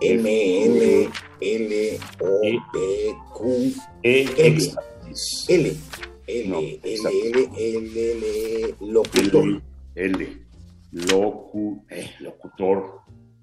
M, N, L, O, P, Q, E, L. L. L, L. L, locutor. L, L. Locu, locutor.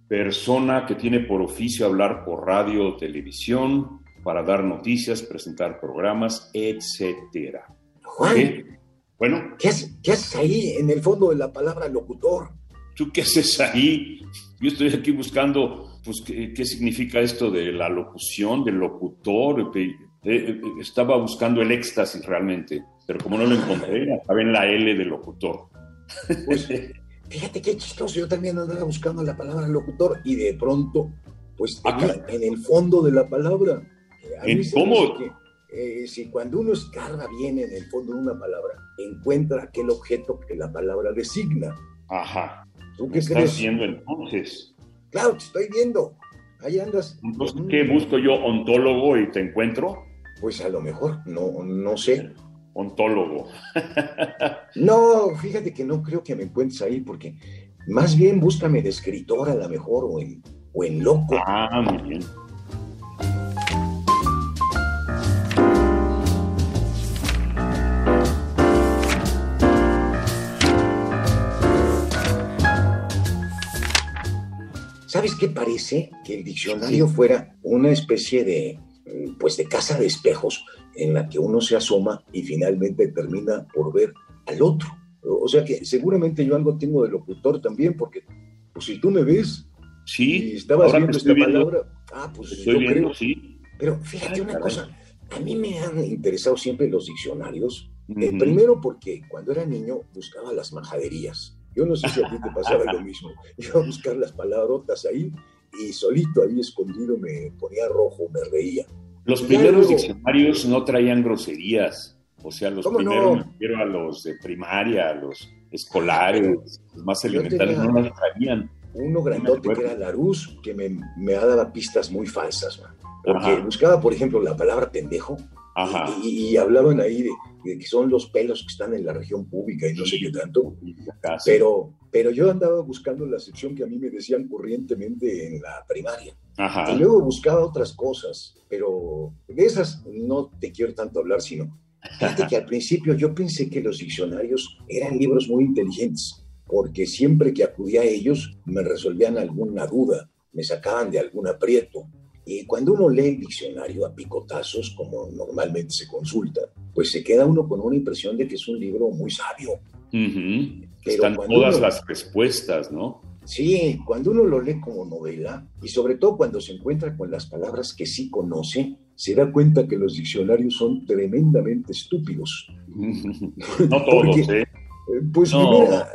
Persona que tiene por oficio hablar por radio o televisión para dar noticias, presentar programas, etcétera. Juan. Bueno, ¿qué haces, ¿qué haces ahí en el fondo de la palabra locutor? ¿tú qué haces ahí? Yo estoy aquí buscando, pues, qué, qué significa esto de la locución, del locutor. Estaba buscando el éxtasis realmente, pero como no lo encontré, estaba en la L del locutor. Pues fíjate qué chistoso, yo también andaba buscando la palabra locutor y de pronto, pues Ah, en el fondo de la palabra. Eh, a ¿En cómo? que, eh, si cuando uno escarba bien en el fondo de una palabra, encuentra aquel objeto que la palabra designa. Ajá. ¿Tú ¿Qué estás crees? haciendo entonces? Claro, te estoy viendo. Ahí andas. Entonces, ¿qué busco yo? ¿Ontólogo y te encuentro? Pues a lo mejor, no, no sé. Ontólogo. No, fíjate que no creo que me encuentres ahí, porque más bien búscame de escritor a lo mejor, o en, o en loco. Ah, muy bien. ¿Sabes qué parece? Que el diccionario fuera una especie de, mm, pues de casa de espejos en la que uno se asoma y finalmente termina por ver al otro. O sea que seguramente yo algo tengo de locutor también, porque pues si tú me ves Sí, y estabas ahora viendo esta viendo. palabra, ah, pues Estoy yo viendo, creo. sí. Pero fíjate Ay, una caray. cosa, a mí me han interesado siempre los diccionarios. Eh, Ujú. primero porque cuando era niño buscaba las majaderías. Yo no sé si a ti te pasaba lo mismo. Iba a buscar las palabrotas ahí y solito ahí escondido me ponía rojo, me reía. Los primeros luego- diccionarios no traían groserías. O sea, los ¿Cómo primeros, no? me refiero a los de primaria, a los escolares, los más elementales, no las traían. Uno grandote que era Larus, que me, me daba pistas muy falsas. man. Porque Ajá. buscaba, por ejemplo, la palabra pendejo Ajá. y, y hablaban ahí de que son los pelos que están en la región pública y no sé qué tanto. Pero, pero yo andaba buscando la sección que a mí me decían corrientemente en la primaria. Ajá. Y luego buscaba otras cosas, pero de esas no te quiero tanto hablar, sino fíjate que al principio yo pensé que los diccionarios eran libros muy inteligentes, porque siempre que acudía a ellos me resolvían alguna duda, me sacaban de algún aprieto. Y cuando uno lee el diccionario a picotazos, como normalmente se consulta, pues se queda uno con una impresión de que es un libro muy sabio. Pero Están todas uno- las respuestas, ¿no? Sí, cuando uno lo lee como novela y sobre todo cuando se encuentra con las palabras que sí conoce, se da cuenta que los diccionarios son tremendamente estúpidos. no todos, Porque- ¿eh? Eh, Pues No. mira,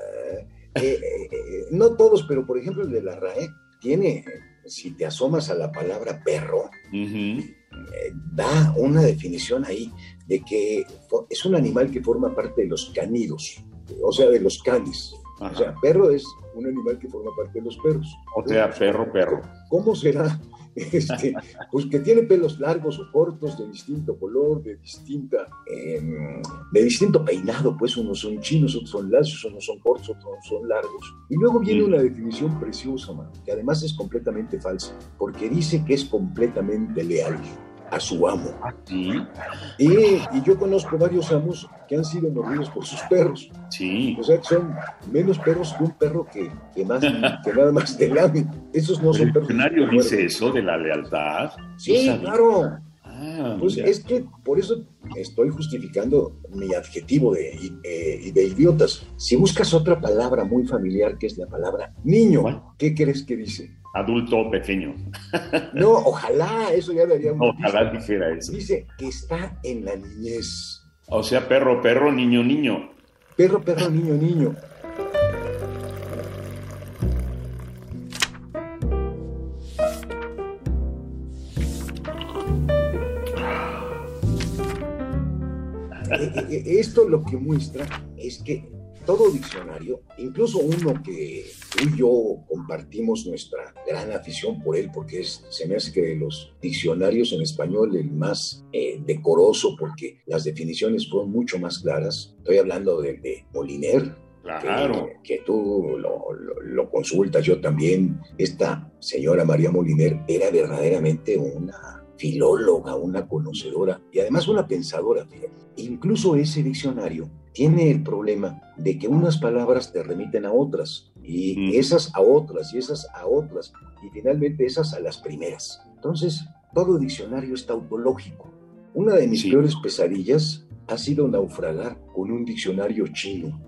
eh, eh, eh, no todos, pero por ejemplo el de la RAE tiene, si te asomas a la palabra perro, eh, da una definición ahí de que es un animal que forma parte de los canidos, o sea, de los canes. Ajá. O sea, perro es un animal que forma parte de los perros. O sea, perro, perro. ¿Cómo será? Este, pues que tiene pelos largos o cortos, de distinto color, de distinta, em, de distinto peinado, pues unos son chinos, otros son lacios, unos son cortos, otros son largos. Y luego viene Mm. una definición preciosa, man, que además es completamente falsa, porque dice que es completamente leal a su amo. Sí. Y, y yo conozco varios amos que han sido mordidos por sus perros. Sí. O sea, que son menos perros que un perro que, que, más, que nada más te lame. Esos no ¿El son perros. diccionario que dice eso de la lealtad? Sí, claro. Ah, Pues es que por eso estoy justificando mi adjetivo de, eh, de idiotas. Si buscas otra palabra muy familiar, que es la palabra niño. ¿qué crees que dice? Adulto pequeño. No, ojalá, eso ya daría una Ojalá dijera eso. Dice que está en la niñez. O sea, perro, perro, niño, niño. Perro, perro, niño, niño. Esto lo que muestra es que todo diccionario, incluso uno que tú y yo compartimos nuestra gran afición por él, porque es, se me hace que de los diccionarios en español el más eh, decoroso, porque las definiciones fueron mucho más claras. Estoy hablando del de Moliner, Claro. Que, que tú lo, lo, lo, consultas, yo también. Esta señora María Moliner era verdaderamente una filóloga, una conocedora y además una pensadora. Incluso ese diccionario tiene el problema de que unas palabras te remiten a otras y mm. esas a otras y esas a otras y finalmente esas a las primeras. Entonces, todo diccionario es tautológico. Una de mis sí. peores pesadillas ha sido naufragar con un diccionario chino.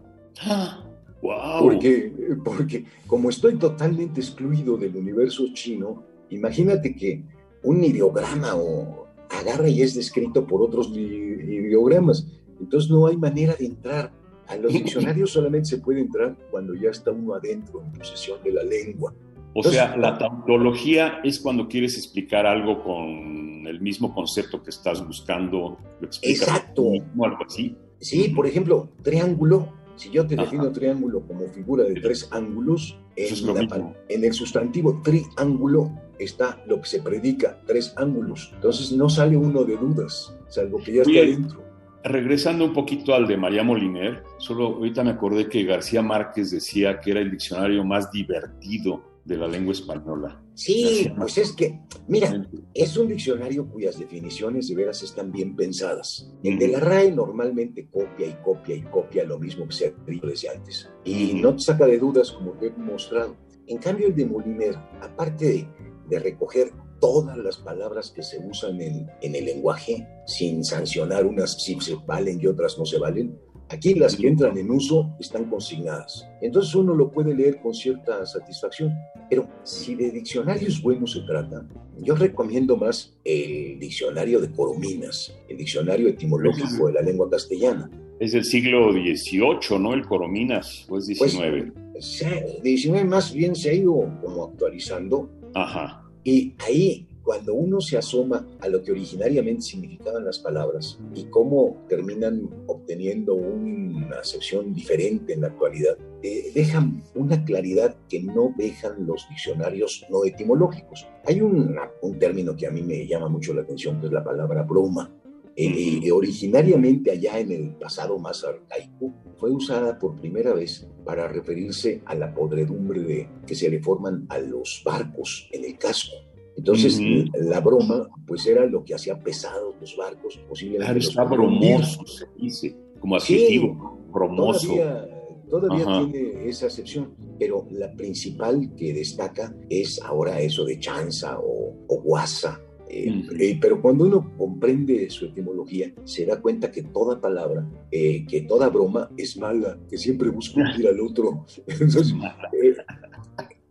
Wow. Porque, porque como estoy totalmente excluido del universo chino, imagínate que un ideograma o agarra y es descrito por otros ideogramas. Entonces no hay manera de entrar. A los diccionarios solamente se puede entrar cuando ya está uno adentro, en posesión de la lengua. O Entonces, sea, la tautología es cuando quieres explicar algo con el mismo concepto que estás buscando. Lo exacto. Mismo, algo así. Sí, por ejemplo, triángulo. Si yo te defino Ajá. triángulo como figura de tres ángulos, en, la, en, el sustantivo triángulo está lo que se predica, tres ángulos. Entonces no sale uno de dudas, salvo que ya está dentro. Regresando un poquito al de María Moliner, solo ahorita me acordé que García Márquez decía que era el diccionario más divertido de la lengua española. Sí, pues es que, mira, es un diccionario cuyas definiciones de veras están bien pensadas. El de la RAE normalmente copia y copia y copia lo mismo que se ha dicho desde antes. Y no te saca de dudas como te he mostrado. En cambio, el de Moliner, aparte de, de recoger todas las palabras que se usan en, en, el lenguaje sin sancionar unas si se valen y otras no se valen. Aquí las que entran en uso están consignadas. Entonces uno lo puede leer con cierta satisfacción. Pero si de diccionarios buenos se trata, yo recomiendo más el diccionario de Corominas, el diccionario etimológico de la lengua castellana. Es del siglo XVIII, ¿no? El Corominas, o es XIX. Pues, 19 más bien se ha ido como actualizando. Ajá. Y ahí, cuando uno se asoma a lo que originariamente significaban las palabras y cómo terminan obteniendo una acepción diferente en la actualidad, eh, dejan una claridad que no dejan los diccionarios no etimológicos. Hay un, un término que a mí me llama mucho la atención, que es la palabra broma. Eh, eh, originariamente allá en el pasado más arcaico, fue usada por primera vez para referirse a la podredumbre de, que se le forman a los barcos en el casco. Entonces, uh -huh. la broma, pues era lo que hacía pesados los barcos, posiblemente. Claro, está bromoso, se dice, como adjetivo, sí, bromoso. Todavía, todavía tiene esa acepción, pero la principal que destaca es ahora eso de chanza o, o guasa. Eh, uh -huh. eh, pero cuando uno comprende su etimología, se da cuenta que toda palabra, eh, que toda broma es mala, que siempre busca ir al otro. Entonces,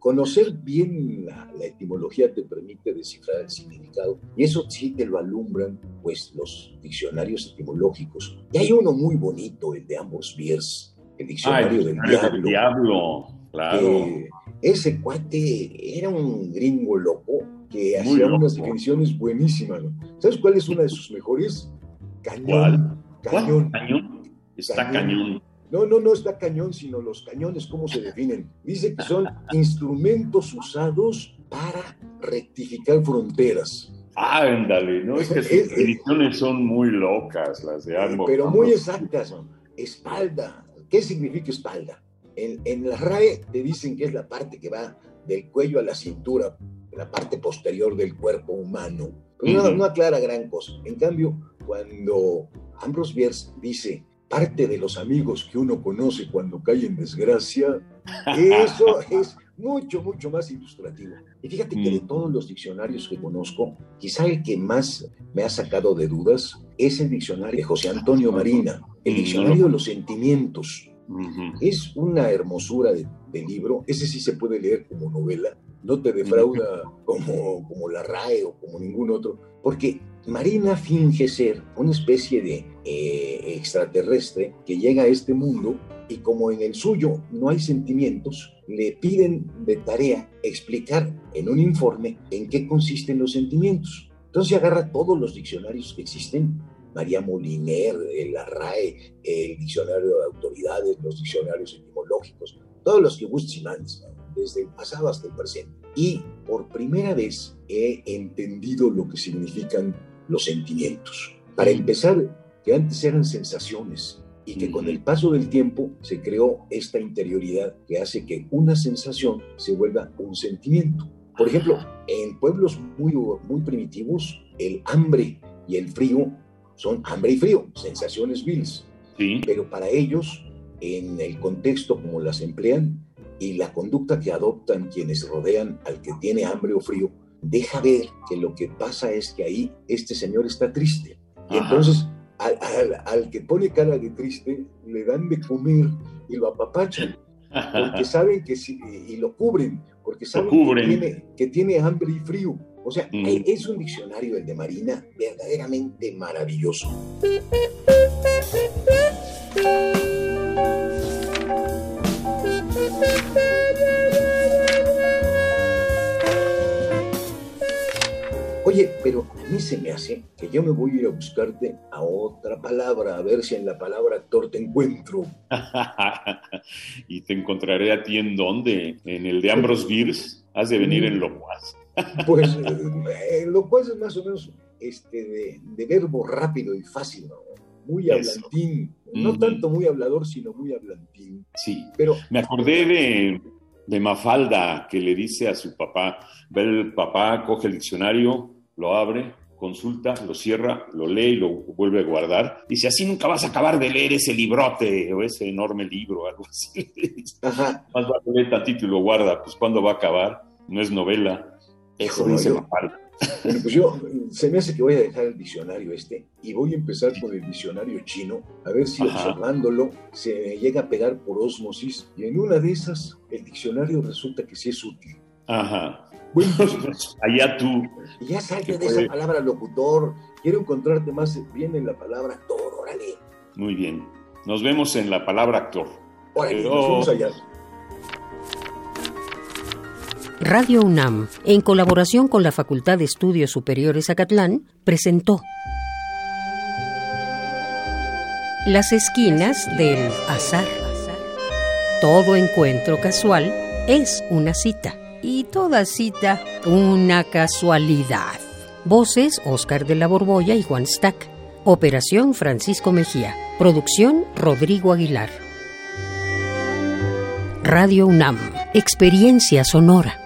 conocer bien la, la, etimología te permite descifrar el significado y eso sí te lo alumbran pues los diccionarios etimológicos. Y hay uno muy bonito, el de ambos Biers, el diccionario, Ay, del, diablo. del diablo. Claro. Eh, ese cuate era un gringo loco que hacía unas definiciones buenísimas. ¿no? ¿Sabes cuál es una de sus mejores? Cañón. ¿Cuál? Cañón. ¿Cañón? Está cañón. cañón. No, no, no está cañón, sino los cañones, ¿cómo se definen? Dice que son instrumentos usados para rectificar fronteras. Ándale, ¿no? Es que sus definiciones son muy locas, las de ambos. Pero muy exactas. Espalda. ¿Qué significa espalda? En, en la RAE te dicen que es la parte que va del cuello a la cintura, la parte posterior del cuerpo humano. Pero no, no aclara gran cosa. En cambio, cuando Ambrose Bierce dice parte de los amigos que uno conoce cuando cae en desgracia, eso es mucho, mucho más ilustrativo. Y fíjate que de todos los diccionarios que conozco, quizá el que más me ha sacado de dudas es el diccionario de José Antonio Marina, el diccionario de los sentimientos. Es una hermosura de, de, libro, ese sí se puede leer como novela, no te defrauda como, como la RAE o como ningún otro, porque Marina finge ser una especie de eh, extraterrestre que llega a este mundo y como en el suyo no hay sentimientos, le piden de tarea explicar en un informe en qué consisten los sentimientos. Entonces agarra todos los diccionarios que existen María Moliner, el RAE, el Diccionario de Autoridades, los diccionarios etimológicos, todos los que gustes desde el pasado hasta el presente. Y por primera vez he entendido lo que significan los sentimientos. Para empezar, que antes eran sensaciones y que con el paso del tiempo se creó esta interioridad que hace que una sensación se vuelva un sentimiento. Por ejemplo, en pueblos muy, muy primitivos, el hambre y el frío son hambre y frío, sensaciones vils. Pero para ellos, en el contexto como las emplean y la conducta que adoptan quienes rodean al que tiene hambre o frío, deja ver que lo que pasa es que ahí este señor está triste. Y entonces al, que pone cara de triste le dan de comer y lo apapachan, porque saben que si, y lo cubren, porque saben Que, tiene, que, tiene, hambre y frío. O sea, mm. es un diccionario, el de Marina, verdaderamente maravilloso. Oye, pero a mí se me hace que yo me voy a ir a buscarte a otra palabra, a ver si en la palabra actor te encuentro. y te encontraré a ti en dónde? ¿En el de Ambrose Bierce? ¿Has de venir en Locuaz? pues eh, Locuaz es más o menos este, de, verbo rápido y fácil, ¿no? Muy hablantín. No tanto muy hablador, sino muy hablantín. Sí. Pero me acordé de, de Mafalda que le dice a su papá, ve el papá, coge el diccionario, lo abre, consulta, lo cierra, lo lee y lo vuelve a guardar. Dice, así nunca vas a acabar de leer ese librote o ese enorme libro, algo así. Ajá. Más vale leer tantito y lo guarda, pues ¿cuándo va a acabar? No es novela. Eso dice yo, Bueno, pues yo, se me hace que voy a dejar el diccionario este y voy a empezar con el diccionario chino, a ver si observándolo se llega a pegar por osmosis y en una de esas el diccionario resulta que sí es útil. Ajá. Bueno, allá tú. Ya salte de esa palabra locutor. Quiero encontrarte más bien en la palabra actor, órale. Muy bien. Nos vemos en la palabra actor. Órale, nos vemos allá. Radio UNAM, en colaboración con la Facultad de Estudios Superiores Acatlán, presentó Las esquinas del azar. Todo encuentro casual es una cita y toda cita una casualidad. Voces Oscar de la Borbolla y Juan Stack. Operación Francisco Mejía. Producción Rodrigo Aguilar. Radio UNAM. Experiencia sonora.